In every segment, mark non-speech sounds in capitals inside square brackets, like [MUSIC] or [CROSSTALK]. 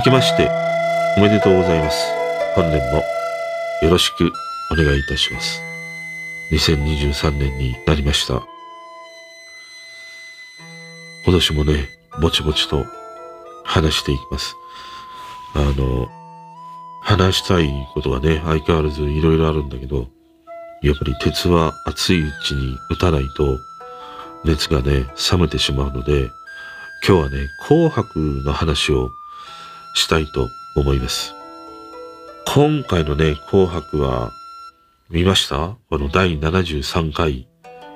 明けましておめでとうございます。本年もよろしくお願いいたします。2023年になりました。今年もね、ぼちぼちと話していきます。あの、話したいことがね、相変わらずいろいろあるんだけど、やっぱり鉄は熱いうちに打たないと熱がね、冷めてしまうので、今日はね、紅白の話をしたいと思います。今回のね、紅白は見ました？この第73回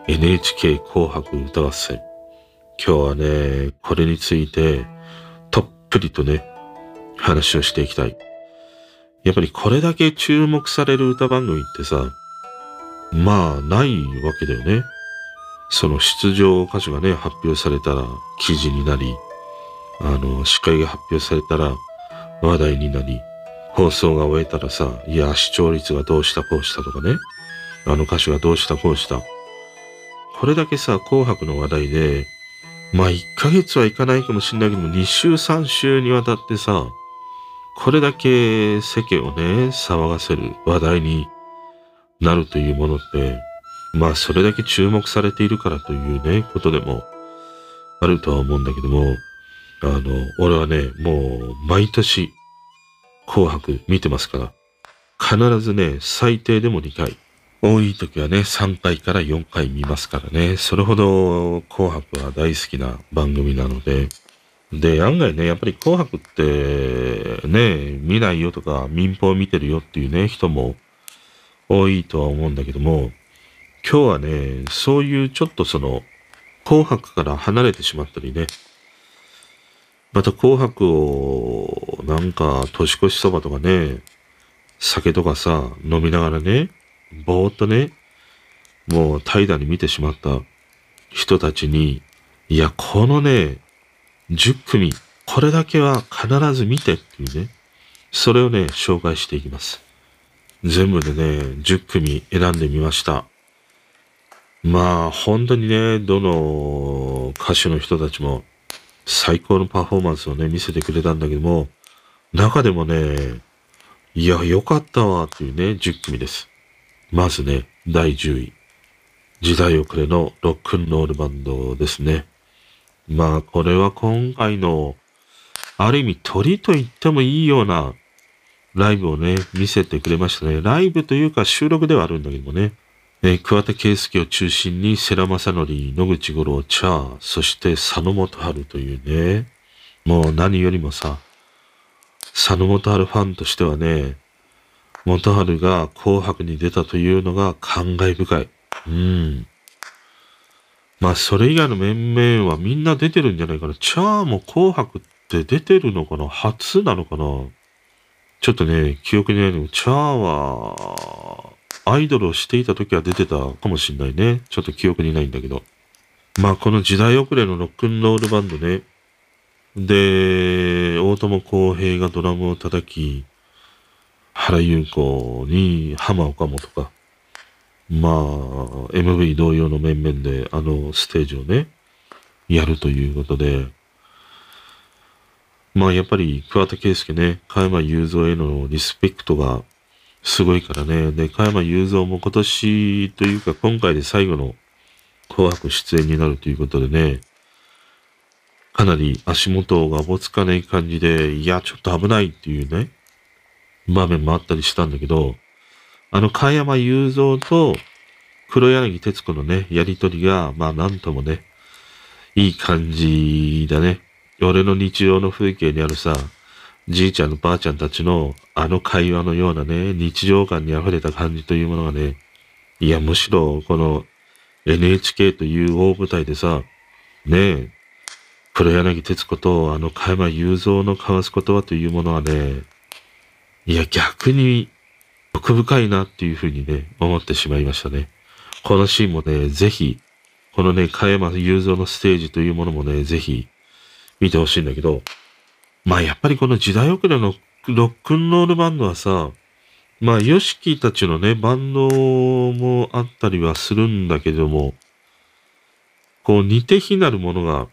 NHK 紅白歌合戦。今日はね、これについてたっぷりとね、話をしていきたい。やっぱりこれだけ注目される歌番組ってさ、まあないわけだよね。その出場歌手がね、発表されたら記事になり、あの、司会が発表されたら話題になり、放送が終えたらさ、いや、視聴率がどうしたこうしたとかね、あの歌手がどうしたこうした。これだけさ、紅白の話題で、まあ1ヶ月はいかないかもしれないけども、2週3週にわたってさ、これだけ世間をね、騒がせる話題になるというものって、まあそれだけ注目されているからというね、ことでもあるとは思うんだけども、あの、俺はね、もう毎年紅白見てますから、必ずね、最低でも2回、多い時はね、3回から4回見ますからね、それほど紅白は大好きな番組なので、で、案外ね、やっぱり紅白ってね、見ないよとか民放見てるよっていうね、人も多いとは思うんだけども、今日はね、そういうちょっとその、紅白から離れてしまったりね、また紅白をなんか年越しそばとかね、酒とかさ、飲みながらね、ぼーっとね、もう怠惰に見てしまった人たちに、いや、このね、10組、これだけは必ず見てっていうね、それをね、紹介していきます。全部でね、10組選んでみました。まあ、本当にね、どの歌手の人たちも最高のパフォーマンスをね、見せてくれたんだけども、中でもね、いや、良かったわっていうね、10組です。まずね、第10位。時代遅れのロックンロールバンドですね。まあ、これは今回の、ある意味鳥と言ってもいいようなライブをね、見せてくれましたね。ライブというか収録ではあるんだけどもね。えー桑田佳祐を中心に世良正則、野口五郎、チャー、そして佐野元春というね、もう何よりもさ、佐野元春ファンとしてはね、元春が紅白に出たというのが感慨深い。うん。まあ、それ以外の面々はみんな出てるんじゃないかな。チャーも紅白って出てるのかな初なのかなちょっとね、記憶にないけど、チャーは、アイドルをしていた時は出てたかもしんないね。ちょっと記憶にないんだけど。まあ、この時代遅れのロックンロールバンドね。で、大友康平がドラムを叩き、原優子に浜岡本か。まあ、MV 同様の面々であのステージをね、やるということで、まあやっぱり桑田佳祐ね、加山雄三へのリスペクトがすごいからね。で、加山雄三も今年というか今回で最後の紅白出演になるということでね、かなり足元がおぼつかない感じで、いや、ちょっと危ないっていうね、場面もあったりしたんだけど、あの、加山雄三と黒柳徹子のね、やりとりが、まあなんともね、いい感じだね。俺の日常の風景にあるさ、じいちゃんのばあちゃんたちのあの会話のようなね、日常感に溢れた感じというものがね、いや、むしろこの NHK という大舞台でさ、ねえ、黒柳徹子とあの加山雄三の交わす言葉というものはね、いや、逆に奥深いなっていうふうにね、思ってしまいましたね。このシーンもね、ぜひ、このね、加山雄三のステージというものもね、ぜひ見てほしいんだけど、まあやっぱりこの時代遅れのロックンロールバンドはさ、まあ、ヨシキたちのね、バンドもあったりはするんだけども、こう似て非なるものが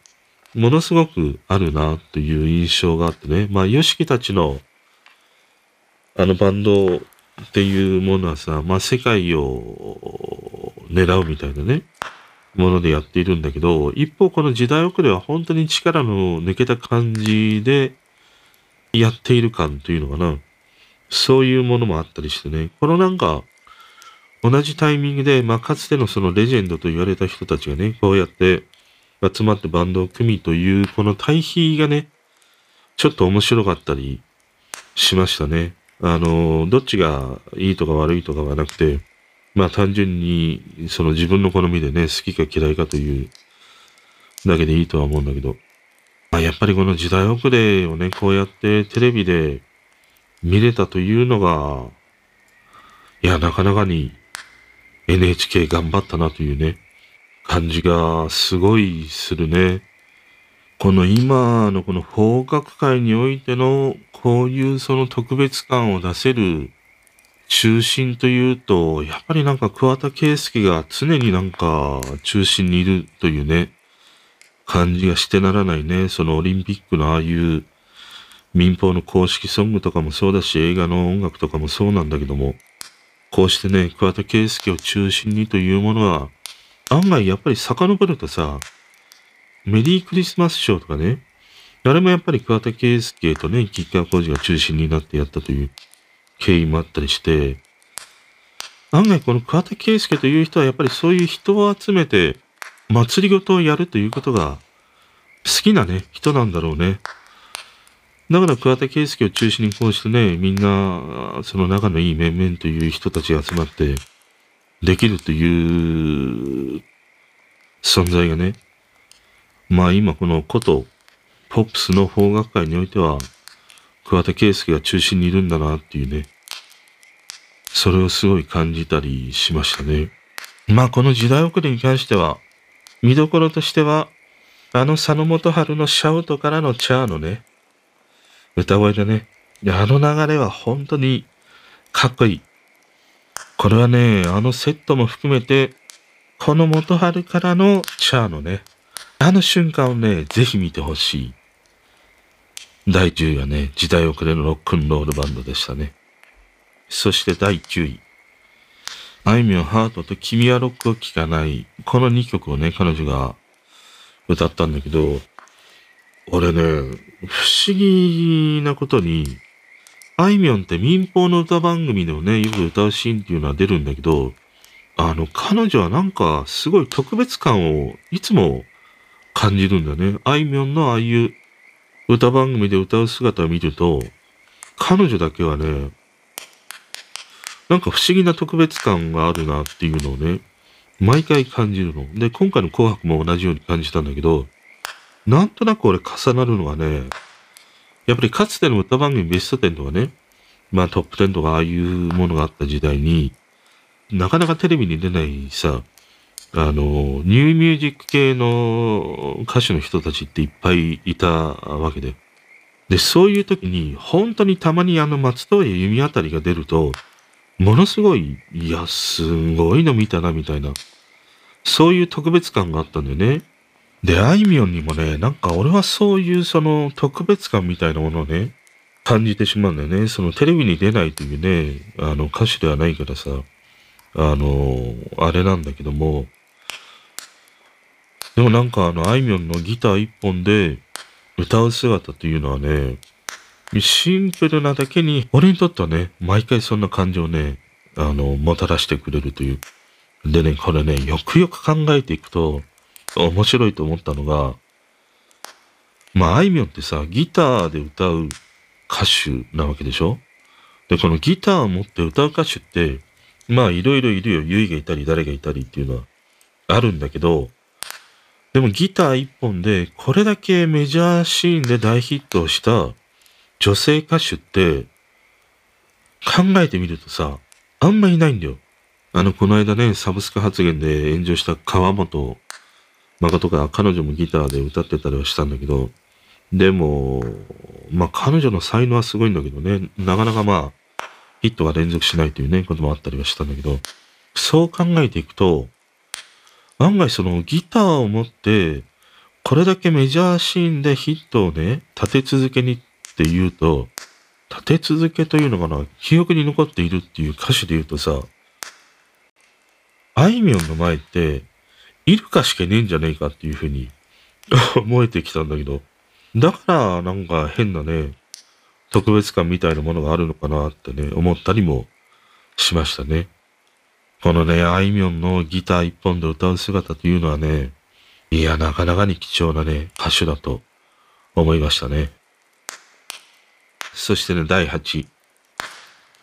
ものすごくあるなという印象があってね。まあ、ヨシキたちの、あのバンドっていうものはさ、まあ、世界を狙うみたいなね、ものでやっているんだけど、一方この時代遅れは本当に力の抜けた感じでやっている感というのかな。そういうものもあったりしてね。このなんか、同じタイミングで、まあ、かつてのそのレジェンドと言われた人たちがね、こうやって集まってバンドを組みという、この対比がね、ちょっと面白かったりしましたね。あの、どっちがいいとか悪いとかはなくて、まあ単純にその自分の好みでね、好きか嫌いかというだけでいいとは思うんだけど、やっぱりこの時代遅れをね、こうやってテレビで見れたというのが、いや、なかなかに NHK 頑張ったなというね、感じがすごいするね。この今のこの法学会においてのこういうその特別感を出せる中心というと、やっぱりなんか桑田佳祐が常になんか中心にいるというね、感じがしてならないね。そのオリンピックのああいう民放の公式ソングとかもそうだし、映画の音楽とかもそうなんだけども、こうしてね、桑田佳祐を中心にというものは、案外やっぱり遡るとさ、メリークリスマスショーとかね、あれもやっぱり桑田佳祐とね、吉川浩司が中心になってやったという経緯もあったりして、案外この桑田佳祐という人はやっぱりそういう人を集めて祭りごとをやるということが好きなね、人なんだろうね。だから桑田佳祐を中心にこうしてね、みんな、その仲のいい面々という人たちが集まって、できるという存在がね、まあ今このこと、ポップスの法学会においては、桑田佳祐が中心にいるんだなっていうね、それをすごい感じたりしましたね。まあこの時代遅れに関しては、見どころとしては、あの佐野元春のシャウトからのチャーのね、歌声でね、あの流れは本当にかっこいい。これはね、あのセットも含めて、この元春からのチャーのね、あの瞬間をね、ぜひ見てほしい。第10位はね、時代遅れのロックンロールバンドでしたね。そして第9位。あいみょんハートと君はロックを聴かない。この2曲をね、彼女が歌ったんだけど、俺ね、不思議なことに、あいみょんって民放の歌番組でもね、よく歌うシーンっていうのは出るんだけど、あの、彼女はなんかすごい特別感をいつも感じるんだね。あいみょんのああいう歌番組で歌う姿を見ると、彼女だけはね、なんか不思議な特別感があるなっていうのをね、毎回感じるの。で、今回の紅白も同じように感じたんだけど、なんとなく俺重なるのはね、やっぱりかつての歌番組ベスト10とかね、まあトップ10とかああいうものがあった時代に、なかなかテレビに出ないさ、あの、ニューミュージック系の歌手の人たちっていっぱいいたわけで。で、そういう時に、本当にたまにあの松任谷由実あたりが出ると、ものすごい、いや、すごいの見たな、みたいな。そういう特別感があったんだよね。で、あいみょんにもね、なんか俺はそういうその特別感みたいなものをね、感じてしまうんだよね。そのテレビに出ないというね、あの歌手ではないからさ、あの、あれなんだけども、でもなんかあの、あいみょんのギター一本で歌う姿というのはね、シンプルなだけに、俺にとってはね、毎回そんな感情をね、あの、もたらしてくれるという。でね、これね、よくよく考えていくと、面白いと思ったのが、まあ、あいみょんってさ、ギターで歌う歌手なわけでしょ？で、このギターを持って歌う歌手って、まあ、いろいろいるよ。ゆいがいたり、誰がいたりっていうのはあるんだけど、でもギター一本でこれだけメジャーシーンで大ヒットをした女性歌手って考えてみるとさ、あんまいないんだよ。あの、この間ね、サブスク発言で炎上した川本誠が彼女もギターで歌ってたりはしたんだけど、でも、まあ彼女の才能はすごいんだけどね、なかなかまあ、ヒットが連続しないというね、こともあったりはしたんだけど、そう考えていくと、案外そのギターを持ってこれだけメジャーシーンでヒットをね、立て続けにって言うと、立て続けというのかな、記憶に残っているっていう歌詞で言うとさ、あいみょんの前って、いるかしかねえんじゃねえかっていうふうに [LAUGHS] 思えてきたんだけど、だからなんか変なね、特別感みたいなものがあるのかなってね、思ったりもしましたね。このね、あいみょんのギター一本で歌う姿というのはね、いや、なかなかに貴重なね、歌手だと思いましたね。そしてね、第8位。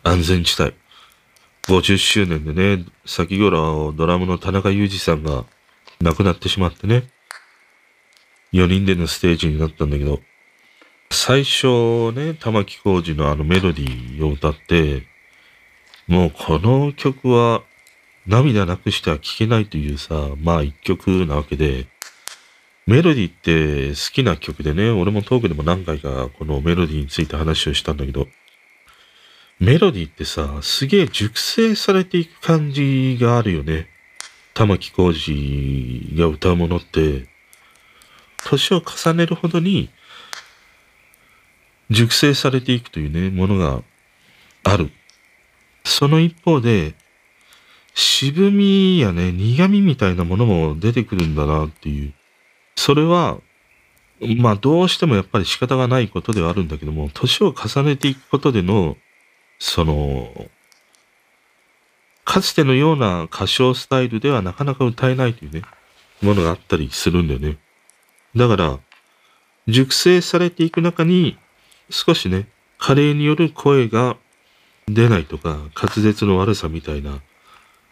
安全地帯。50周年でね、先頃ドラムの田中裕二さんが亡くなってしまってね、4人でのステージになったんだけど、最初ね、玉置浩二のあのメロディーを歌って、もうこの曲は涙なくしては聴けないというさ、まあ一曲なわけで、メロディーって好きな曲でね、俺もトークでも何回かこのメロディーについて話をしたんだけど、メロディーってさ、すげえ熟成されていく感じがあるよね。玉置浩二が歌うものって、年を重ねるほどに熟成されていくというね、ものがある。その一方で、渋みやね、苦みみたいなものも出てくるんだなっていう。それは、まあどうしてもやっぱり仕方がないことではあるんだけども、年を重ねていくことでの、その、かつてのような歌唱スタイルではなかなか歌えないというね、ものがあったりするんだよね。だから、熟成されていく中に、少しね、加齢による声が出ないとか、滑舌の悪さみたいな、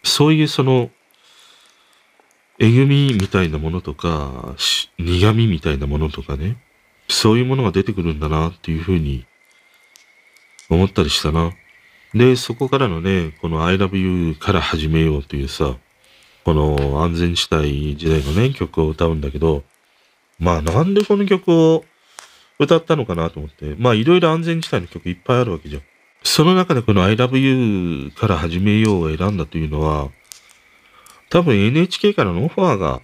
そういうその、えぐみみたいなものとか、苦みみたいなものとかね、そういうものが出てくるんだなっていうふうに思ったりしたな。で、そこからのね、この I love you から始めようというさ、この安全地帯時代のね、曲を歌うんだけど、まあなんでこの曲を歌ったのかなと思って、まあいろいろ安全地帯の曲いっぱいあるわけじゃん。その中でこの I love you から始めようを選んだというのは、多分 NHK からのオファーが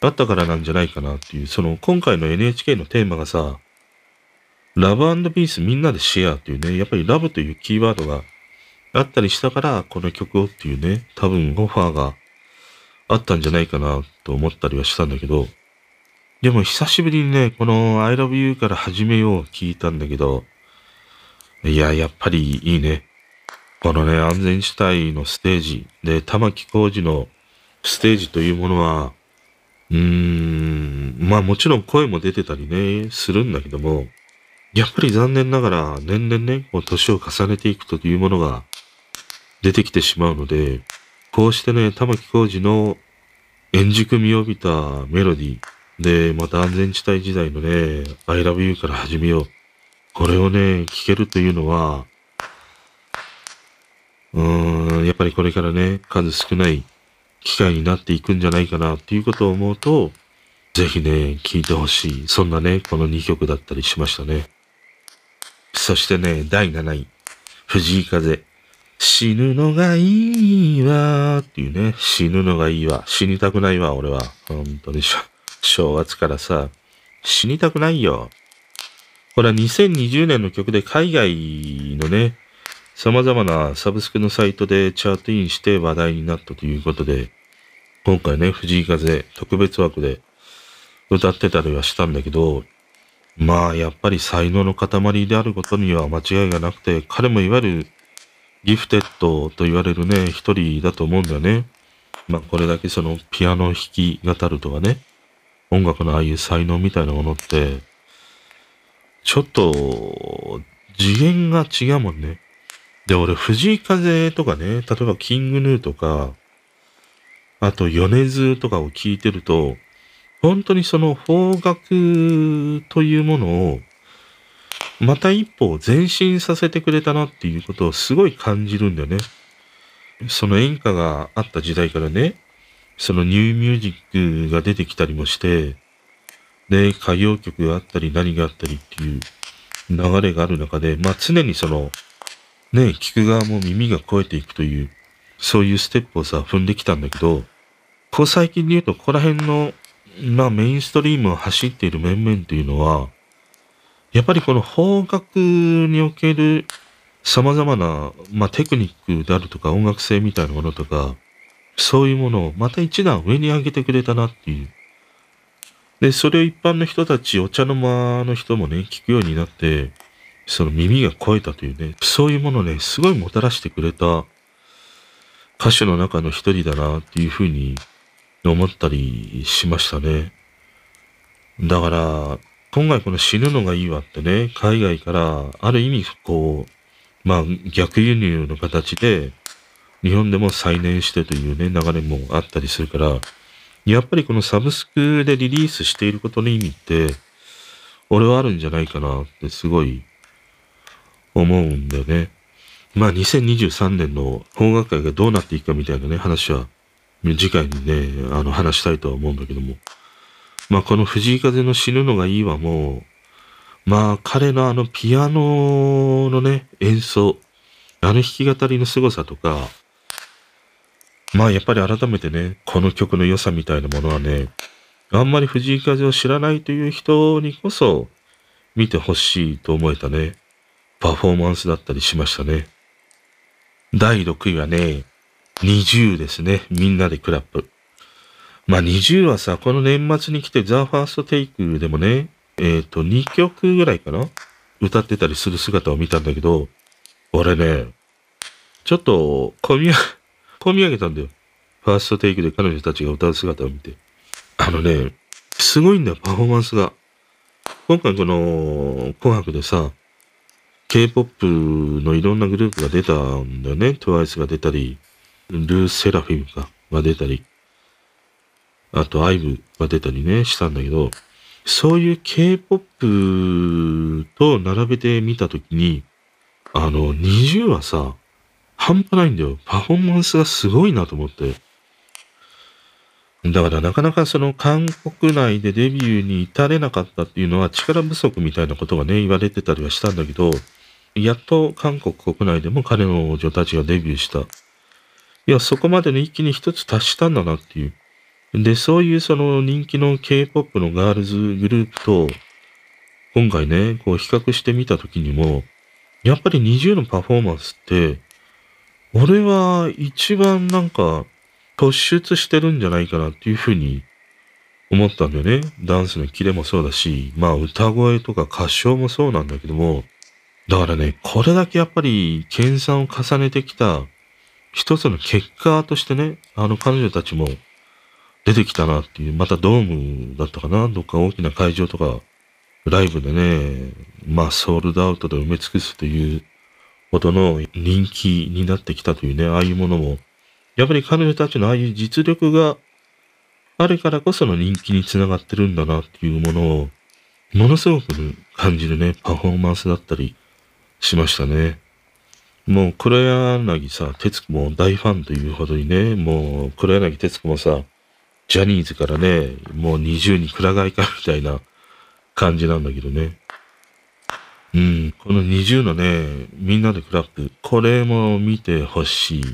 あったからなんじゃないかなっていう、その今回の NHK のテーマがさ、ラブピースみんなでシェアっていうね、やっぱりラブというキーワードがあったりしたから、この曲をっていうね、多分オファーがあったんじゃないかなと思ったりはしたんだけど、でも久しぶりにね、この I love you から始めよう聞いたんだけど、いや、やっぱりいいね。このね、安全地帯のステージで、玉置浩二のステージというものは、うーん、まあもちろん声も出てたりね、するんだけども、やっぱり残念ながら年々ね、こう年を重ねていくというものが出てきてしまうので、こうしてね、玉置浩二の円熟味を帯びたメロディーで、また安全地帯時代のね、I love you から始めよう。これをね、聞けるというのは、うーん、やっぱりこれからね、数少ない機会になっていくんじゃないかなっていうことを思うと、ぜひね、聴いてほしい。そんなね、この2曲だったりしましたね。そしてね、第7位。藤井風。死ぬのがいいわーっていうね。死ぬのがいいわ。死にたくないわ、俺は。本当に正月からさ、死にたくないよ。これは2020年の曲で海外のね、様々なサブスクのサイトでチャートインして話題になったということで、今回ね、藤井風特別枠で歌ってたりはしたんだけど、まあ、やっぱり才能の塊であることには間違いがなくて、彼もいわゆるギフテッドと言われるね、一人だと思うんだよね。まあ、これだけそのピアノ弾き語るとかね、音楽のああいう才能みたいなものって、ちょっと次元が違うもんね。で、俺、藤井風とかね、例えばキングヌーとか、あと米津とかを聞いてると、本当にその方角というものを、また一歩前進させてくれたなっていうことをすごい感じるんだよね。その演歌があった時代からね、そのニューミュージックが出てきたりもして、で、歌謡曲があったり何があったりっていう流れがある中で、まあ常にそのね、聞く側も耳が超えていくという、そういうステップをさ、踏んできたんだけど、こう最近で言うと、ここら辺のまあメインストリームを走っている面々というのは、やっぱりこの方角における様々な、まあ、テクニックであるとか音楽性みたいなものとか、そういうものをまた一段上に上げてくれたなっていう。で、それを一般の人たち、お茶の間の人もね、聞くようになって、その耳が肥えたというね、そういうものね、すごいもたらしてくれた歌手の中の一人だなっていうふうに思ったりしましたね。だから、今回この死ぬのがいいわってね、海外からある意味こう、まあ逆輸入の形で日本でも再燃してというね、流れもあったりするから、やっぱりこのサブスクでリリースしていることの意味って、俺はあるんじゃないかなってすごい思うんだよね。まあ2023年の邦楽会がどうなっていくかみたいなね、話は次回にね、あの話したいとは思うんだけども。まあこの藤井風の死ぬのがいいはもう、まあ彼のあのピアノのね、演奏、あの弾き語りの凄さとか、まあやっぱり改めてね、この曲の良さみたいなものはね、あんまり藤井風を知らないという人にこそ見てほしいと思えたね、パフォーマンスだったりしましたね。第6位はね、20ですね。みんなでクラップ。まあ20はさ、この年末に来てザ・ファーストテイクでもね、えっ、ー、と2曲ぐらいかな歌ってたりする姿を見たんだけど、俺ね、ちょっと、込み [LAUGHS] 込み上げたんだよ。ファーストテイクで彼女たちが歌う姿を見て。あのね、すごいんだよ、パフォーマンスが。今回この、紅白でさ、K-POP のいろんなグループが出たんだよね。TWICE が出たり、ルーセラフィムかが出たり、あと IVE が出たりね、したんだけど、そういう K-POP と並べてみたときに、あの、20はさ、半端ないんだよ。パフォーマンスがすごいなと思って。だからなかなかその韓国内でデビューに至れなかったっていうのは力不足みたいなことがね、言われてたりはしたんだけど、やっと韓国国内でも彼の女たちがデビューした。いや、そこまでの一気に一つ達したんだなっていう。で、そういうその人気の K-POP のガールズグループと、今回ね、こう比較してみたときにも、やっぱり20のパフォーマンスって、俺は一番なんか突出してるんじゃないかなっていうふうに思ったんだよね。ダンスのキレもそうだし、まあ歌声とか歌唱もそうなんだけども、だからね、これだけやっぱり研鑽を重ねてきた一つの結果としてね、あの彼女たちも出てきたなっていう、またドームだったかな、どっか大きな会場とか、ライブでね、まあソールドアウトで埋め尽くすというほどの人気になってきたというね、ああいうものも、やっぱり彼女たちのああいう実力があるからこその人気につながってるんだなっていうものを、ものすごく感じるね、パフォーマンスだったりしましたね。もう黒柳さ、哲子も大ファンというほどにね、もう黒柳哲子もさ、ジャニーズからね、もう20にくら替えかみたいな感じなんだけどね。うん、この20のね、みんなでクラップ、これも見てほしい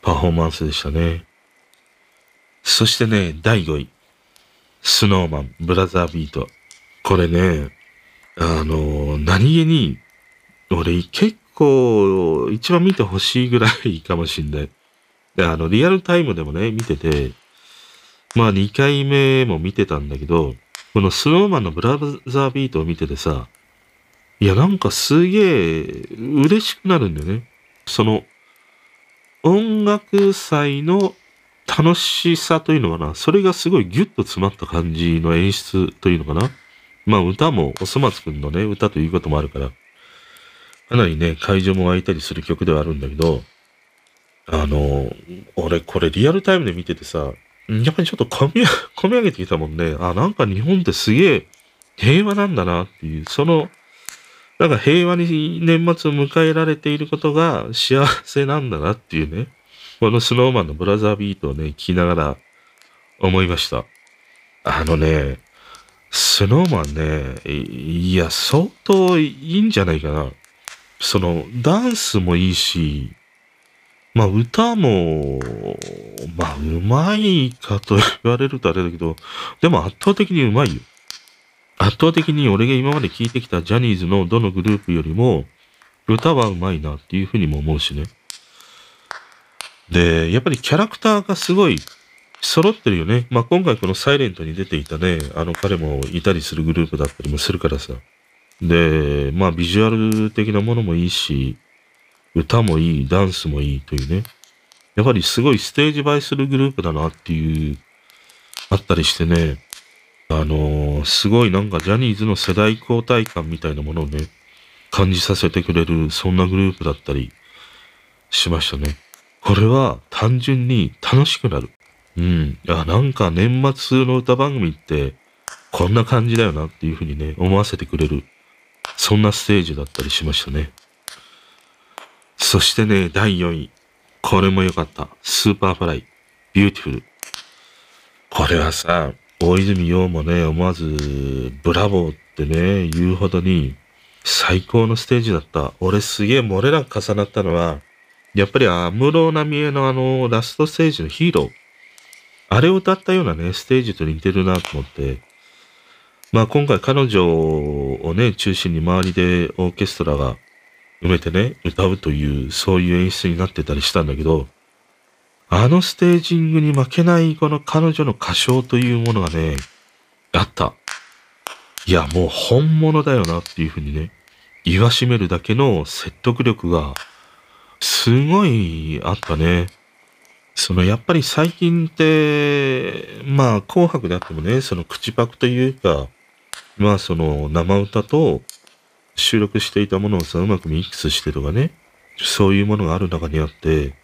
パフォーマンスでしたね。そしてね、第5位。スノーマン、ブラザービート。これね、あの、何気に、俺結構一番見てほしいぐらいかもしんない。あの、リアルタイムでもね、見てて、まあ2回目も見てたんだけど、このスノーマンのブラザービートを見ててさ、いや、なんかすげえ嬉しくなるんだよね。その、音楽祭の楽しさというのかな。それがすごいギュッと詰まった感じの演出というのかな。まあ歌もおそ松くんのね、歌ということもあるから、かなりね、会場も湧いたりする曲ではあるんだけど、あの、俺これリアルタイムで見ててさ、やっぱりちょっと込み、[LAUGHS] 込み上げてきたもんね。あ、なんか日本ってすげえ平和なんだなっていう、そのなんか平和に年末を迎えられていることが幸せなんだなっていうね、このスノーマンのブラザービートをね、聞きながら思いました。あのね、スノーマンね、いや、相当いいんじゃないかな。その、ダンスもいいし、まあ歌も、まあうまいかと言われるとあれだけど、でも圧倒的にうまいよ。圧倒的に俺が今まで聴いてきたジャニーズのどのグループよりも、歌はうまいなっていうふうにも思うしね。で、やっぱりキャラクターがすごい揃ってるよね。まあ、今回このサイレントに出ていたね、あの彼もいたりするグループだったりもするからさ。で、まあ、ビジュアル的なものもいいし、歌もいい、ダンスもいいというね。やっぱりすごいステージ映えするグループだなっていう、あったりしてね。あのー、すごいなんかジャニーズの世代交代感みたいなものをね、感じさせてくれる、そんなグループだったりしましたね。これは単純に楽しくなる。うん。あ、なんか年末の歌番組ってこんな感じだよなっていうふうにね、思わせてくれる。そんなステージだったりしましたね。そしてね、第4位。これも良かった。 Superfly。Beautiful。これはさ、大泉洋もね、思わず、ブラボーってね、言うほどに、最高のステージだった。俺すげえ漏れなく重なったのは、やっぱり安室奈美恵のあの、ラストステージのヒーロー。あれを歌ったようなね、ステージと似てるなと思って。まあ今回彼女をね、中心に周りでオーケストラが埋めてね、歌うという、そういう演出になってたりしたんだけど、あのステージングに負けないこの彼女の歌唱というものがね、あった。いや、もう本物だよなっていうふうにね、言わしめるだけの説得力が、すごいあったね。そのやっぱり最近って、まあ紅白であってもね、その口パクというか、まあその生歌と収録していたものをさ、うまくミックスしてとかね、そういうものがある中にあって、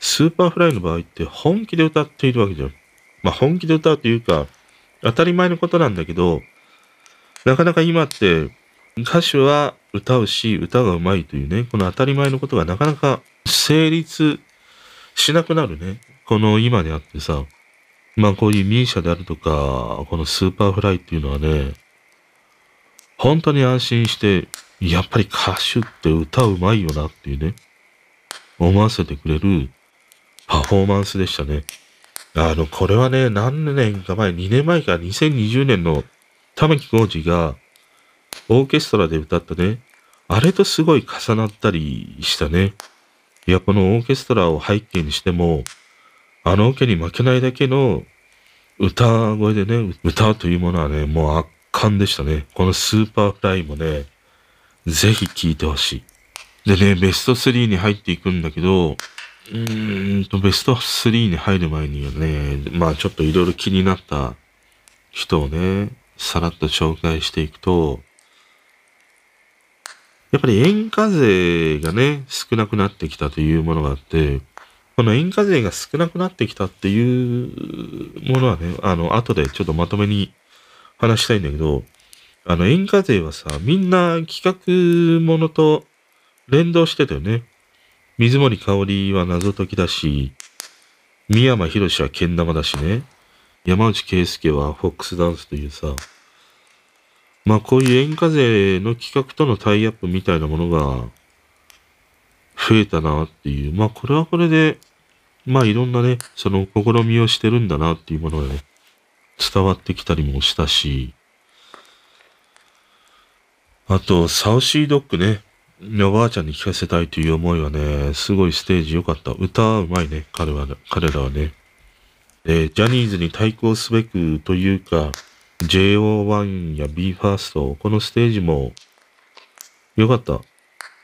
Superfly の場合って本気で歌っているわけじゃん。まあ本気で歌うというか、当たり前のことなんだけど、なかなか今って歌手は歌うし、歌がうまいというね、この当たり前のことがなかなか成立しなくなるね。この今であってさ、まあこういう MISIA であるとか、この Superfly っていうのはね、本当に安心して、やっぱり歌手って歌うまいよなっていうね、思わせてくれるパフォーマンスでしたね。あの、これはね、何年か前、2年前か2020年の玉置浩二がオーケストラで歌ったね、あれとすごい重なったりしたね。いや、このオーケストラを背景にしても、あのオケに負けないだけの歌声でね、歌うというものはね、もう圧巻でしたね。この Superfly もね、ぜひ聴いてほしい。でね、ベスト3に入っていくんだけど、うーんと、ベスト3に入る前にはね、まあちょっといろいろ気になった人をね、さらっと紹介していくと、やっぱり塩化税がね、少なくなってきたというものがあって、この塩化税が少なくなってきたっていうものはね、あの、後でちょっとまとめに話したいんだけど、あの、演歌勢はさ、みんな企画ものと連動してたよね。水森かおりは謎解きだし、三山博士はけん玉だしね。山内圭介はフォックスダンスというさ、まあこういう演歌勢の企画とのタイアップみたいなものが増えたなっていう、まあこれはこれで、まあいろんなね、その試みをしてるんだなっていうものがね、伝わってきたりもしたし、あと、サウシードッグね。おばあちゃんに聞かせたいという思いはね、すごいステージ良かった。歌うまいね、彼は、彼らはね。で、ジャニーズに対抗すべくというか、JO1 や BE:FIRST、このステージも良かった。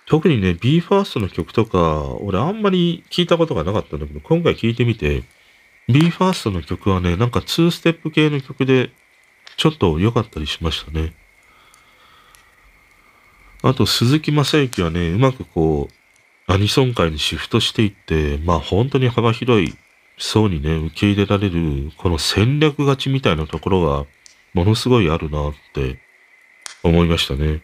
特にね、BE:FIRST の曲とか、俺あんまり聞いたことがなかったんだけど、今回聞いてみて、BE:FIRST の曲はね、なんか2ステップ系の曲で、ちょっと良かったりしましたね。あと、鈴木正幸はね、うまくこう、アニソン界にシフトしていって、まあ本当に幅広い層にね、受け入れられる、この戦略勝ちみたいなところが、ものすごいあるなって思いましたね。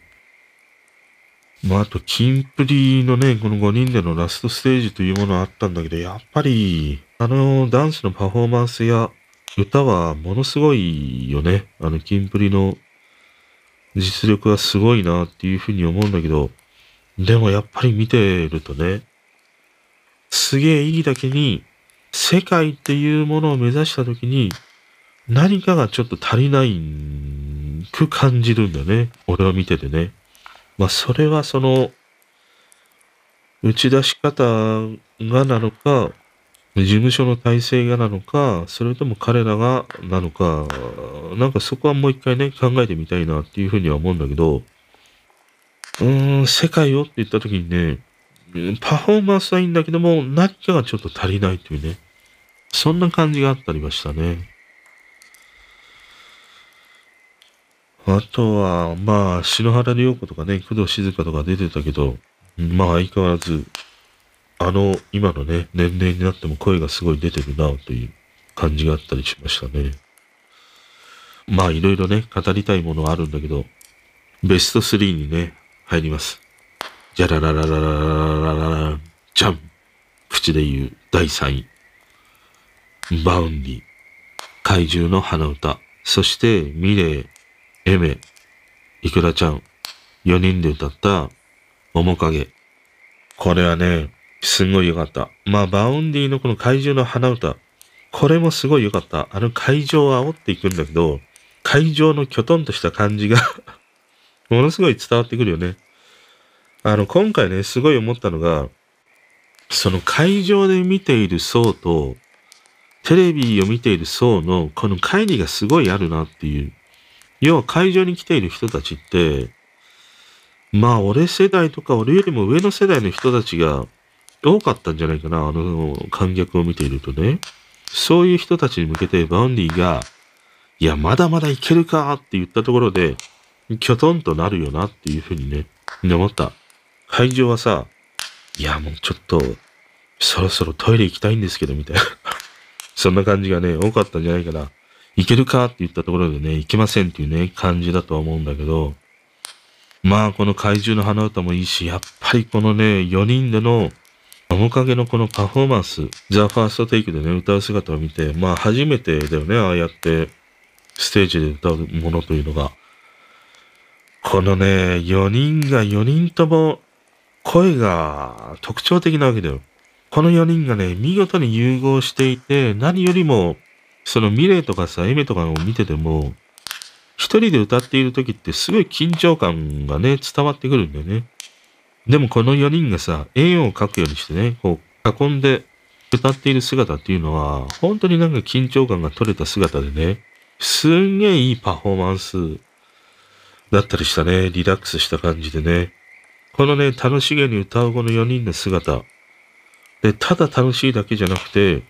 まあ、あと、キンプリのね、この5人でのラストステージというものはあったんだけど、やっぱり、あの、ダンスのパフォーマンスや歌はものすごいよね。あの、キンプリの実力はすごいなっていうふうに思うんだけど、でもやっぱり見てるとね、すげえいいだけに、世界っていうものを目指したときに、何かがちょっと足りないく感じるんだね。俺を見ててね。まあ、それはその、打ち出し方がなのか、事務所の体制がなのか、それとも彼らがなのか、なんかそこはもう一回ね、考えてみたいなっていうふうには思うんだけど、うーん、世界をって言った時にね、パフォーマンスはいいんだけども、何かがちょっと足りないというね、そんな感じがあったりましたね。あとは、まあ、篠原涼子とかね、工藤静香とか出てたけど、まあ相変わらず、あの、今のね、年齢になっても声がすごい出てるな、という感じがあったりしましたね。まあいろいろね、語りたいものはあるんだけど、ベスト3にね、入ります。じゃらららららららららじゃん口で言う第3位。 Vaundy。怪獣の花唄。そして、 milet、Aimer、イクラちゃん。4人で歌った面影。これはね、すんごい良かった。まあ、 Vaundy のこの怪獣の花唄。これもすごい良かった。あの会場を煽っていくんだけど、会場のきょとんとした感じが [LAUGHS] ものすごい伝わってくるよね。あの、今回ね、すごい思ったのが、その会場で見ている層と、テレビを見ている層のこの乖離がすごいあるなっていう。要は会場に来ている人たちって、まあ俺世代とか俺よりも上の世代の人たちが多かったんじゃないかな、あの観客を見ているとね。そういう人たちに向けて Vaundy が、いや、まだまだいけるかって言ったところで、きょとんとなるよなっていうふうにね、思った。会場はさ、いや、もうちょっと、そろそろトイレ行きたいんですけど、みたいな。そんな感じがね、多かったんじゃないかな。行けるかって言ったところでね、行けませんっていうね、感じだとは思うんだけど、まあ、この怪獣の花歌もいいし、やっぱりこのね、4人での、面影のこのパフォーマンス、ザ・ファーストテイクでね、歌う姿を見て、まあ、初めてだよね、ああやって、ステージで歌うものというのが。このね、4人が4人とも、声が特徴的なわけだよ。この4人がね、見事に融合していて、何よりも、そのミレイとかさ、エメとかを見てても、一人で歌っている時ってすごい緊張感がね、伝わってくるんだよね。でもこの4人がさ、円を描くようにしてね、こう囲んで歌っている姿っていうのは、本当になんか緊張感が取れた姿でね、すんげえいいパフォーマンスだったりしたね。リラックスした感じでね。このね、楽しげに歌うこの4人の姿。で、ただ楽しいだけじゃなくて、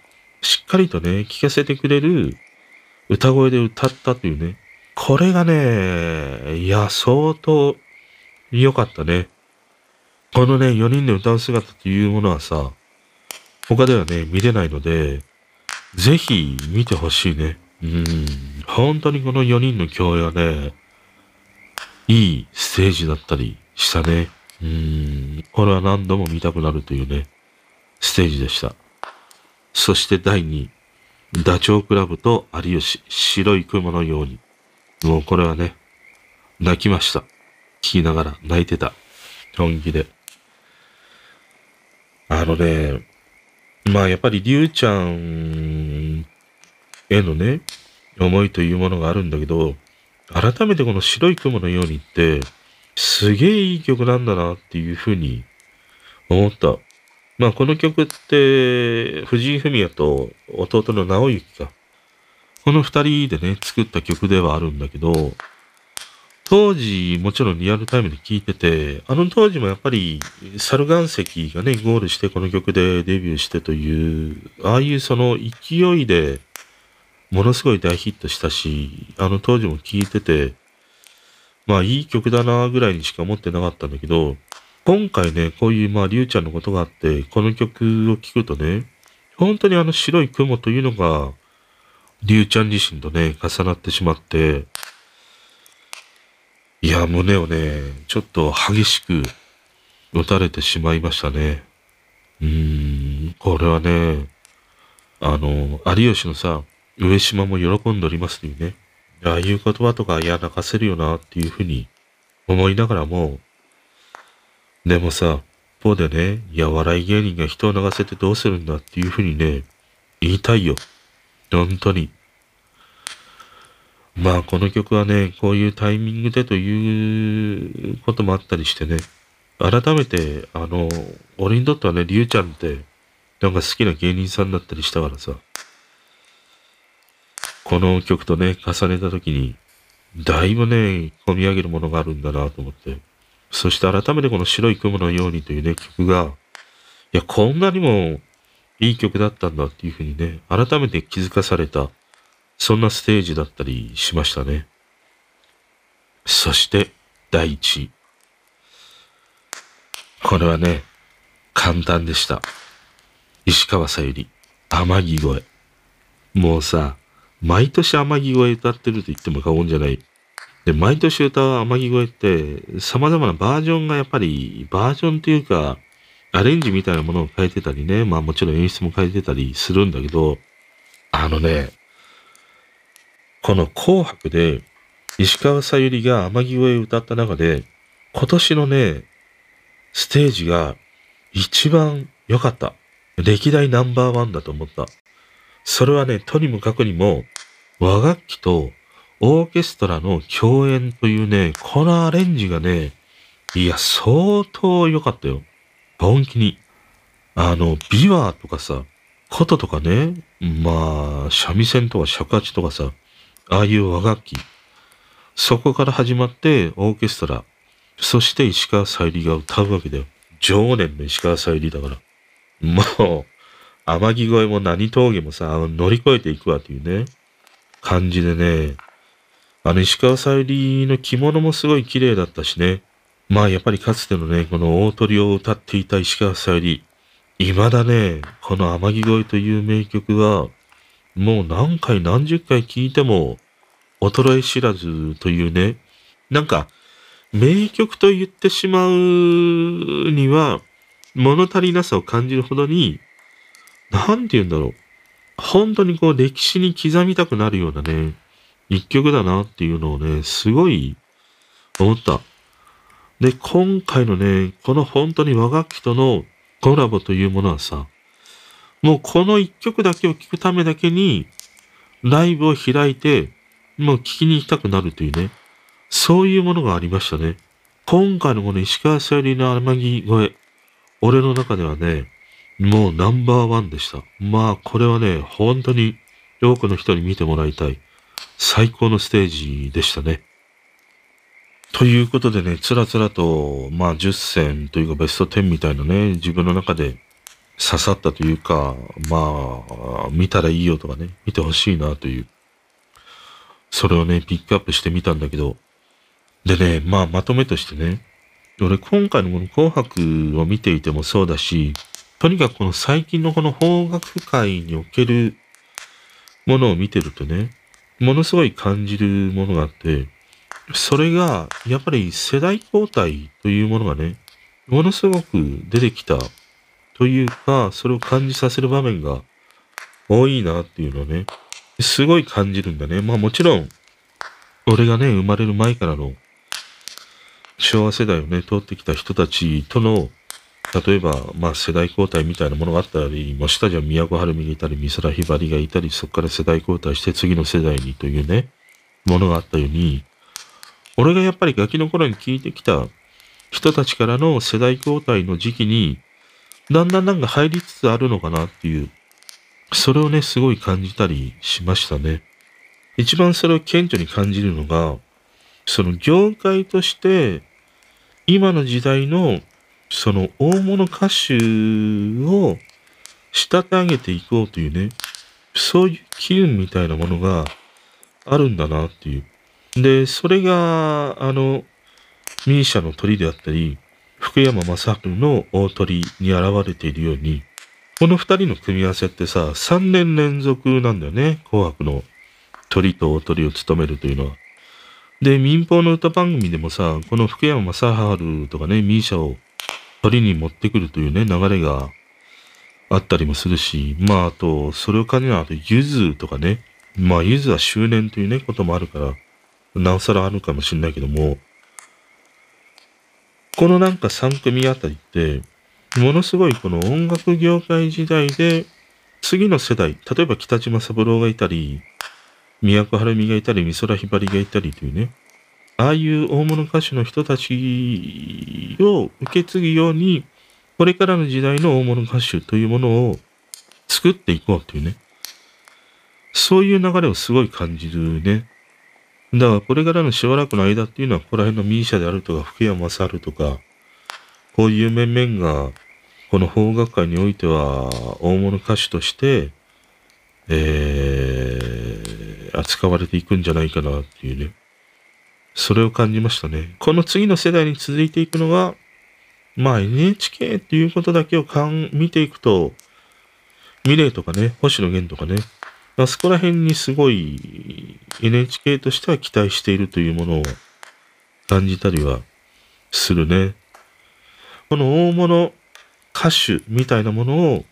しっかりとね、聞かせてくれる歌声で歌ったというね。これがね、いや、相当良かったね。このね、4人で歌う姿っていうものはさ、他ではね、見れないので、ぜひ見てほしいね。うん。本当にこの4人の共演はね、いいステージだったりしたね。うん。これは何度も見たくなるというね、ステージでした。そして第2位、ダチョウ倶楽部と有吉、白い雲のように。もうこれはね、泣きました。聞きながら泣いてた。本気で。あのね、まあやっぱりりゅうちゃんへのね、思いというものがあるんだけど、改めてこの白い雲のようにって、すげえいい曲なんだなっていうふうに思った。まあこの曲って、藤井フミヤと弟の直之か。この二人でね、作った曲ではあるんだけど、当時、もちろんリアルタイムで聴いてて、あの当時もやっぱり、サルガン石がね、ゴールしてこの曲でデビューしてという、ああいうその勢いで、ものすごい大ヒットしたし、あの当時も聴いてて、まあいい曲だなぐらいにしか思ってなかったんだけど、今回ね、こういうまありゅうちゃんのことがあって、この曲を聴くとね、本当にあの白い雲というのが、りゅうちゃん自身とね、重なってしまって、いや、胸をね、ちょっと激しく打たれてしまいましたね。うーん、これはね、あの、有吉のさ、上島も喜んでおりますというね、ああいう言葉とか、いや、泣かせるよなっていうふうに思いながらも、でもさ、一方でね、いや、笑い芸人が人を流せてどうするんだっていうふうにね、言いたいよ。本当に。まあこの曲はね、こういうタイミングでということもあったりしてね、改めて、あの、俺にとってはね、りゅうちゃんって、なんか好きな芸人さんだったりしたからさ、この曲とね、重ねた時に、だいぶね、込み上げるものがあるんだなと思って、そして改めてこの白い雲のようにというね、曲が、いや、こんなにもいい曲だったんだっていうふうにね、改めて気づかされた、そんなステージだったりしましたね。そして、第一位。これはね、簡単でした。石川さゆり、天城越え。もうさ、毎年天城越え歌ってると言っても過言じゃない。で、毎年歌う天城越えって、様々なバージョンがやっぱり、バージョンというか、アレンジみたいなものを変えてたりね、まあもちろん演出も変えてたりするんだけど、あのね、この紅白で石川さゆりが天城越え歌った中で、今年のね、ステージが一番良かった。歴代ナンバーワンだと思った。それはね、とにもかくにも和楽器とオーケストラの共演というね、このアレンジがね、いや、相当良かったよ。本気に。あの、ビワとかさ、琴とかね、まあ、三味線とか尺八とかさ、ああいう和楽器。そこから始まってオーケストラ。そして石川さゆりが歌うわけだよ。常年の石川さゆりだから。もう、天城越えも何峠もさ、乗り越えていくわというね、感じでね、あの石川さゆりの着物もすごい綺麗だったしね。まあやっぱりかつてのね、この大鳥を歌っていた石川さゆり、未だね、この天城越えという名曲は、もう何回何十回聴いても、衰え知らずというね、なんか、名曲と言ってしまうには、物足りなさを感じるほどに、なんて言うんだろう。本当にこう歴史に刻みたくなるようなね、一曲だなっていうのをね、すごい思った。で、今回のね、この本当に和楽器とのコラボというものはさ、もうこの一曲だけを聴くためだけに、ライブを開いて、もう聴きに行きたくなるというね、そういうものがありましたね。今回のこの石川さゆりの天城越え、俺の中ではね、もうナンバーワンでした。まあ、これはね、本当に多くの人に見てもらいたい。最高のステージでしたね。ということでね、つらつらと、まあ10選というかベスト10みたいなね、自分の中で刺さったというか、まあ、見たらいいよとかね、見てほしいなという、それをね、ピックアップしてみたんだけど、でね、まあまとめとしてね、俺今回のこの紅白を見ていてもそうだし、とにかくこの最近のこの邦楽界におけるものを見てるとね、ものすごい感じるものがあって、それが、やっぱり世代交代というものがね、ものすごく出てきたというか、それを感じさせる場面が多いなっていうのをね、すごい感じるんだね。まあもちろん、俺がね、生まれる前からの昭和世代をね、通ってきた人たちとの、例えば、まあ世代交代みたいなものがあったり、もう下じゃ都はるみがいたり、美空ひばりがいたり、そこから世代交代して次の世代にというね、ものがあったように、俺がやっぱりガキの頃に聞いてきた人たちからの世代交代の時期に、だんだんなんか入りつつあるのかなっていう、それをね、すごい感じたりしましたね。一番それを顕著に感じるのが、その業界として、今の時代のその大物歌手を仕立て上げていこうというね、そういう機運みたいなものがあるんだなっていう。で、それが、あの、ミーシャの鳥であったり、福山雅治の大鳥に現れているように、この二人の組み合わせってさ、三年連続なんだよね。紅白の鳥と大鳥を務めるというのは。で、民放の歌番組でもさ、この福山雅治とかね、ミーシャを鳥に持ってくるというね、流れがあったりもするし、まあ、あと、それを兼ねなあと、ゆずとかね、まあ、ゆずは周年というね、こともあるから、なおさらあるかもしれないけども、このなんか3組あたりって、ものすごいこの音楽業界時代で次の世代、例えば北島三郎がいたり、宮古晴美がいたり、美空ひばりがいたりというね、ああいう大物歌手の人たちを受け継ぐように、これからの時代の大物歌手というものを作っていこうというね、そういう流れをすごい感じるね。だからこれからのしばらくの間っていうのは、ここら辺のミーシャであるとか、福山雅治とか、こういう面々が、この邦楽界においては、大物歌手として、えー、扱われていくんじゃないかなっていうね。それを感じましたね。この次の世代に続いていくのが、まあ NHK っていうことだけをかん見ていくと、ミレイとかね、星野源とかね、あそこら辺にすごい NHK としては期待しているというものを感じたりはするね。この大物歌手みたいなものを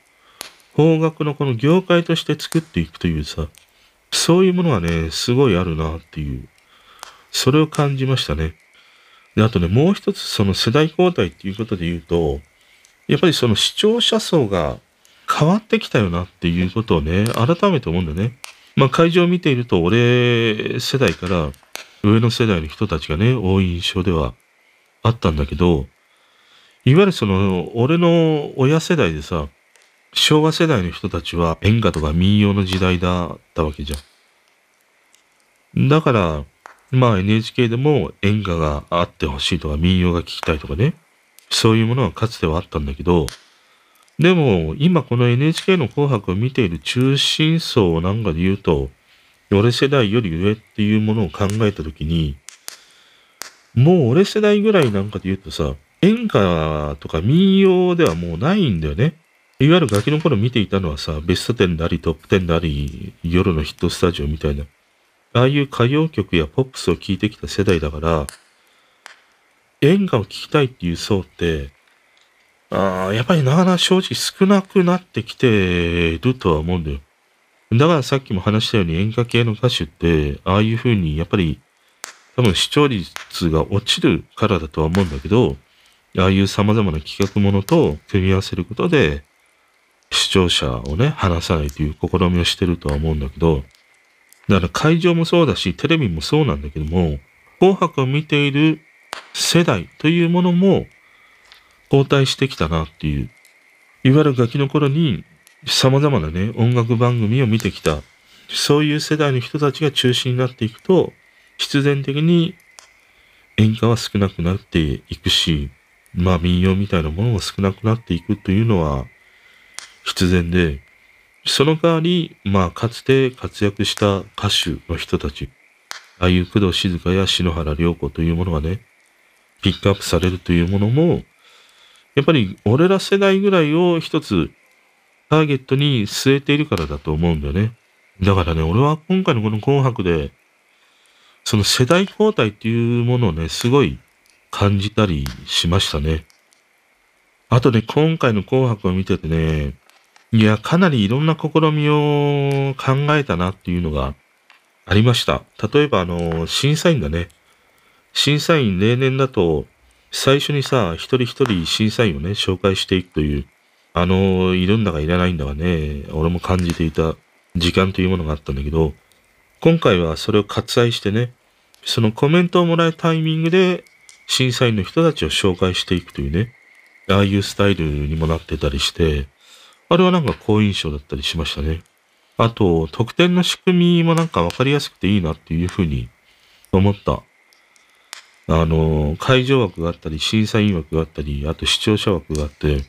邦楽のこの業界として作っていくというさ、そういうものはね、すごいあるなっていう、それを感じましたね。で、あとね、もう一つその世代交代っていうことで言うと、やっぱりその視聴者層が変わってきたよなっていうことをね、改めて思うんだよね。まあ会場を見ていると、俺世代から上の世代の人たちがね、多い印象ではあったんだけど、いわゆるその、俺の親世代でさ、昭和世代の人たちは演歌とか民謡の時代だったわけじゃん。だから、まあ NHK でも演歌があってほしいとか民謡が聞きたいとかね、そういうものはかつてはあったんだけど、でも今この NHK の紅白を見ている中心層なんかで言うと、俺世代より上っていうものを考えたときに、もう俺世代ぐらいなんかで言うとさ、演歌とか民謡ではもうないんだよね。いわゆるガキの頃見ていたのはさ、ベスト10であり、トップ10であり、夜のヒットスタジオみたいな、ああいう歌謡曲やポップスを聴いてきた世代だから、演歌を聴きたいっていう層って、ああやっぱりなかなか正直少なくなってきてるとは思うんだよ。だからさっきも話したように演歌系の歌手って、ああいう風にやっぱり多分視聴率が落ちるからだとは思うんだけど、ああいう様々な企画ものと組み合わせることで、視聴者をね、話さないという試みをしてるとは思うんだけど、だから会場もそうだし、テレビもそうなんだけども、紅白を見ている世代というものも交代してきたなっていう。いわゆるガキの頃に様々なね、音楽番組を見てきた、そういう世代の人たちが中心になっていくと、必然的に演歌は少なくなっていくし、まあ民謡みたいなものも少なくなっていくというのは必然で、その代わり、まあかつて活躍した歌手の人たち、ああいう工藤静香や篠原涼子というものがね、ピックアップされるというものも、やっぱり俺ら世代ぐらいを一つターゲットに据えているからだと思うんだよね。だからね、俺は今回のこの紅白で、その世代交代っていうものをね、すごい感じたりしましたね。あとね、今回の紅白を見ててね、いや、かなりいろんな試みを考えたなっていうのがありました。例えば、あの、審査員だね。審査員例年だと、最初にさ、一人一人審査員をね、紹介していくという、あの、いるんだかいらないんだかね、俺も感じていた時間というものがあったんだけど、今回はそれを割愛してね、そのコメントをもらうタイミングで審査員の人たちを紹介していくというね、ああいうスタイルにもなってたりして、あれはなんか好印象だったりしましたね。あと、得点の仕組みもなんかわかりやすくていいなっていうふうに思った。あの、会場枠があったり、審査員枠があったり、あと視聴者枠があって、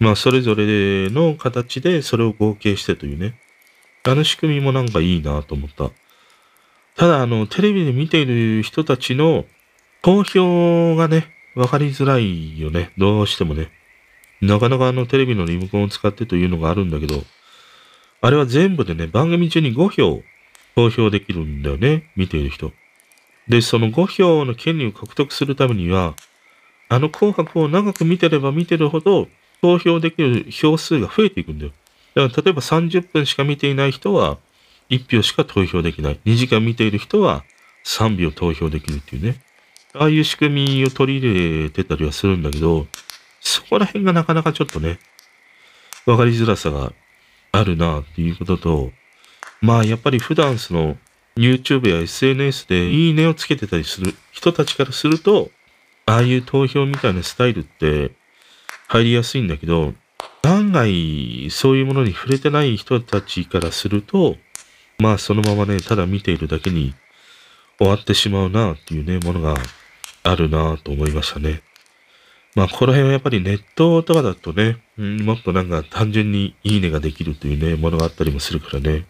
まあ、それぞれの形でそれを合計してというね。あの仕組みもなんかいいなと思った。ただ、あの、テレビで見ている人たちの投票がね、わかりづらいよね。どうしてもね。なかなかあのテレビのリモコンを使ってというのがあるんだけど、あれは全部でね、番組中に5票投票できるんだよね。見ている人。で、その5票の権利を獲得するためには、あの紅白を長く見てれば見てるほど、投票できる票数が増えていくんだよ。だから例えば30分しか見ていない人は、1票しか投票できない。2時間見ている人は3秒投票できるっていうね。ああいう仕組みを取り入れてたりはするんだけど、そこら辺がなかなかちょっとね、わかりづらさがあるなっていうことと、まあやっぱり普段その YouTube や SNS でいいねをつけてたりする人たちからすると、ああいう投票みたいなスタイルって入りやすいんだけど、案外そういうものに触れてない人たちからすると、まあそのままね、ただ見ているだけに終わってしまうなっていうね、ものがあるなと思いましたね。まあこの辺はやっぱりネットとかだとね、うん、もっとなんか単純にいいねができるというね、ものがあったりもするからね。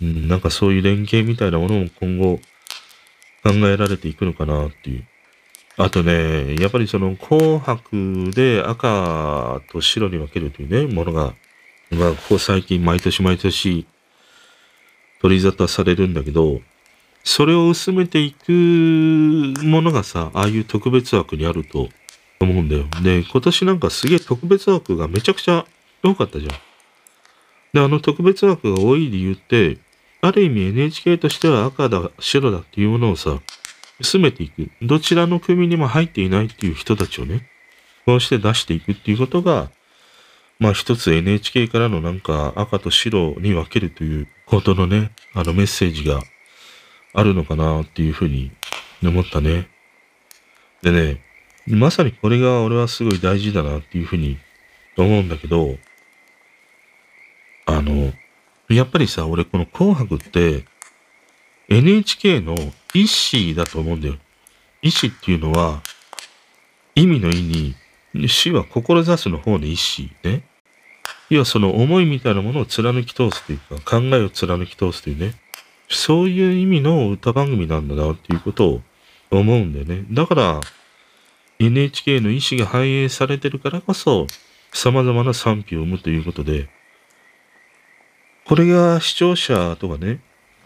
うん、なんかそういう連携みたいなものも今後考えられていくのかなっていう。あとね、やっぱりその紅白で赤と白に分けるというね、ものが、まあ、ここ最近毎年毎年取り沙汰されるんだけど、それを薄めていくものがさ、ああいう特別枠にあると思うんだよ。で、今年なんかすげえ特別枠がめちゃくちゃ多かったじゃん。で、あの特別枠が多い理由って、ある意味 NHK としては赤だ、白だっていうものをさ、薄めていく。どちらの組にも入っていないっていう人たちをね、こうして出していくっていうことが、まあ一つ NHK からのなんか赤と白に分けるということのね、あのメッセージがあるのかなっていうふうに思ったね。でね、まさにこれが俺はすごい大事だなっていうふうに思うんだけど、あの、やっぱりさ、俺この紅白って NHK の意思だと思うんだよ。意思っていうのは、意味の意に、死は志すの方の意思ね。要はその思いみたいなものを貫き通すというか、考えを貫き通すというね。そういう意味の歌番組なんだなっていうことを思うんだよね。だから、NHK の意思が反映されてるからこそ、様々な賛否を生むということで、これが視聴者とかね、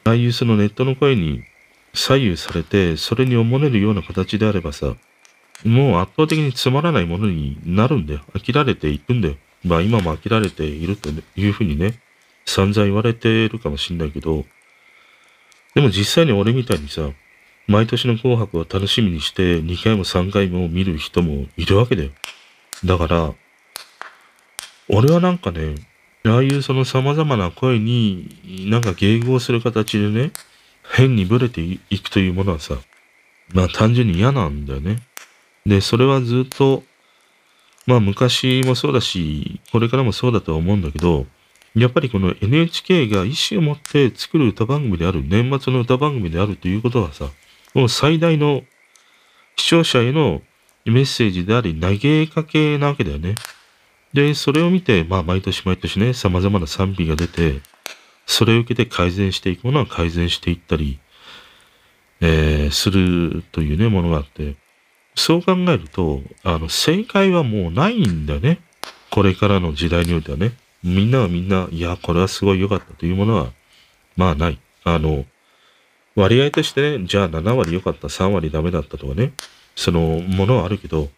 ああいうそのネットの声に左右されて、それにおもねるような形であればさ、もう圧倒的につまらないものになるんだよ。飽きられていくんだよ。まあ今も飽きられているというふうにね、散々言われてるかもしんないけど、でも実際に俺みたいにさ、毎年の紅白を楽しみにして2回も3回も見る人もいるわけだよ。だから、俺はなんかね、ああいうその様々な声になんか迎合する形でね、変にブレていくというものはさ、まあ単純に嫌なんだよね。で、それはずっと、まあ昔もそうだし、これからもそうだとは思うんだけど、やっぱりこの NHK が意思を持って作る歌番組である、年末の歌番組であるということはさ、もう最大の視聴者へのメッセージであり、投げかけなわけだよね。で、それを見て、まあ毎年毎年ね、様々な賛否が出て、それを受けて改善していくものは改善していったり、えー、するというね、ものがあって、そう考えると、あの、正解はもうないんだよね。これからの時代においてはね。みんなはみんな、いや、これはすごい良かったというものは、まあない。あの、割合としてね、じゃあ7割良かった、3割ダメだったとかね、そのものはあるけど、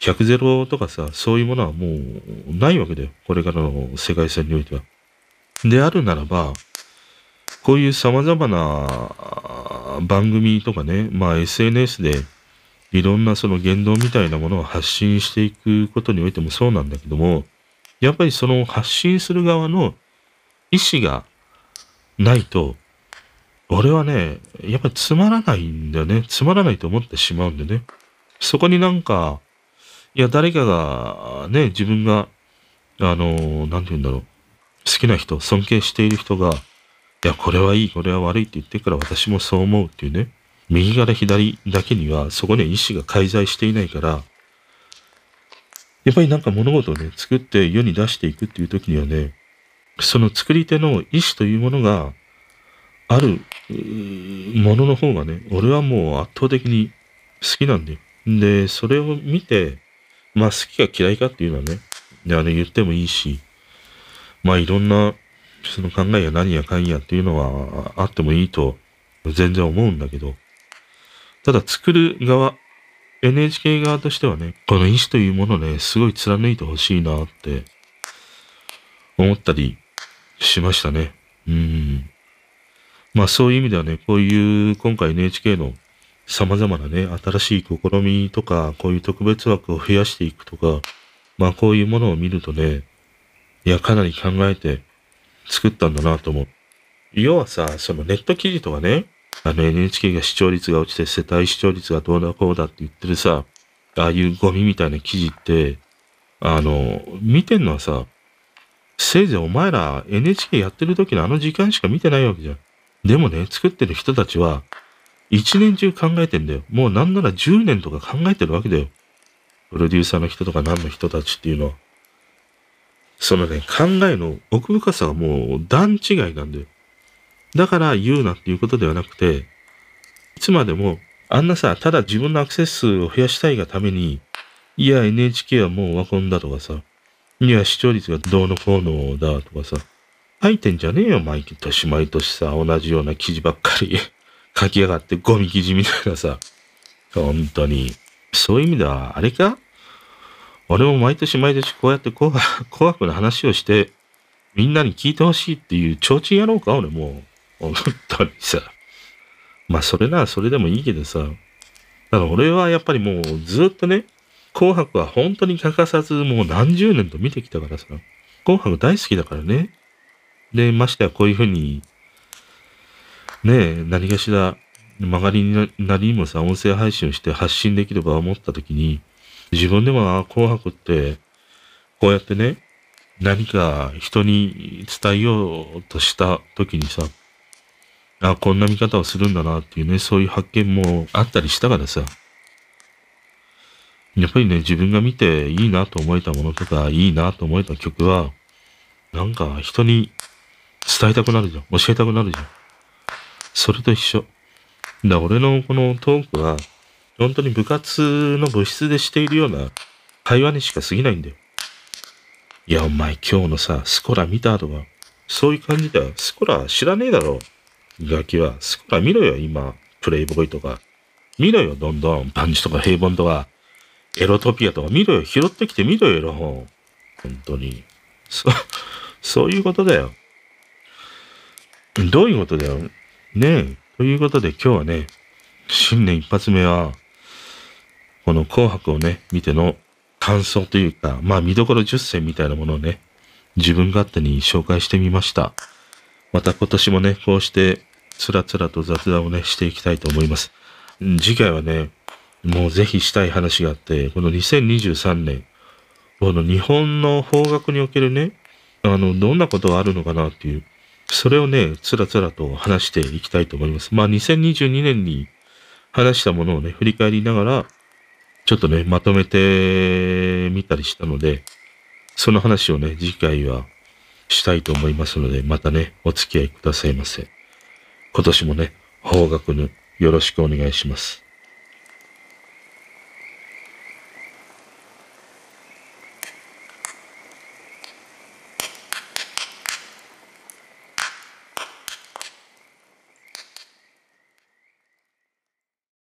100ゼロとかさ、そういうものはもうないわけだよ。これからの世界線においては。であるならば、こういう様々な番組とかね、まあ SNS でいろんなその言動みたいなものを発信していくことにおいてもそうなんだけども、やっぱりその発信する側の意思がないと、俺はね、やっぱりつまらないんだよね。つまらないと思ってしまうんでね。そこになんか、いや、誰かがね、自分が、あの、なんて言うんだろう。好きな人、尊敬している人が、いや、これはいい、これは悪いって言ってから私もそう思うっていうね。右から左だけには、そこには意志が介在していないから、やっぱりなんか物事をね、作って世に出していくっていう時にはね、その作り手の意志というものがあるものの方がね、俺はもう圧倒的に好きなんだよ。で、それを見て、まあ好きか嫌いかっていうのはね、あの言ってもいいし、まあいろんなその考えや何やかんやっていうのはあってもいいと全然思うんだけど、ただ作る側、NHK 側としてはね、この意思というものをね、すごい貫いてほしいなって思ったりしましたね。うん。まあそういう意味ではね、こういう今回 NHK の様々なね、新しい試みとか、こういう特別枠を増やしていくとか、まあこういうものを見るとね、いや、かなり考えて作ったんだなと思う。要はさ、そのネット記事とかね、あの NHK が視聴率が落ちて世帯視聴率がどうだこうだって言ってるさ、ああいうゴミみたいな記事って、あの、見てんのはさ、せいぜいお前ら NHK やってる時のあの時間しか見てないわけじゃん。でもね、作ってる人たちは、一年中考えてんだよ。もうなんなら10年とか考えてるわけだよ。プロデューサーの人とか何の人たちっていうのは。そのね、考えの奥深さがもう段違いなんだよ。だから言うなっていうことではなくて、いつまでも、あんなさ、ただ自分のアクセス数を増やしたいがために、いや、NHK はもうワコンだとかさ、いや、視聴率がどうのこうのだとかさ、書いてんじゃねえよ、毎年毎年さ、同じような記事ばっかり [LAUGHS] 書きやがってゴミ記事みたいなさ、本当に。そういう意味では、あれか？俺も毎年毎年こうやって紅白の話をして、みんなに聞いてほしいっていう提灯やろうか？俺もう。本当にさ。まあそれならそれでもいいけどさ。だから俺はやっぱりもうずっとね、紅白は本当に欠かさずもう何十年と見てきたからさ。紅白大好きだからね。で、ましてやこういうふうに、ねえ、何かしら曲がりになりにもさ、音声配信をして発信できれば思った時に、自分でも、あ、紅白って、こうやってね、何か人に伝えようとした時にさ、あ、こんな見方をするんだなっていうね、そういう発見もあったりしたからさ、やっぱりね、自分が見ていいなと思えたものとか、いいなと思えた曲は、なんか人に伝えたくなるじゃん。教えたくなるじゃん。それと一緒。だ俺のこのトークは、本当に部活の部室でしているような会話にしか過ぎないんだよ。いや、お前今日のさ、スコラ見たとか、そういう感じだよ。スコラ知らねえだろ。ガキは。スコラ見ろよ、今。プレイボーイとか。見ろよ、どんどん。パンチとか平凡とか。エロトピアとか見ろよ。拾ってきて見ろよ、エロ本。本当に。そ、[LAUGHS] そういうことだよ。どういうことだよ。ねえ。ということで今日はね、新年一発目は、この紅白をね、見ての感想というか、まあ見どころ10選みたいなものをね、自分勝手に紹介してみました。また今年もね、こうしてつらつらと雑談をね、していきたいと思います。次回はね、もうぜひしたい話があって、この2023年、この日本の方角におけるね、あの、どんなことがあるのかなっていう、それをね、つらつらと話していきたいと思います。まあ2022年に話したものをね、振り返りながら、ちょっとね、まとめてみたりしたので、その話をね、次回はしたいと思いますので、またね、お付き合いくださいませ。今年もね、方角のよろしくお願いします。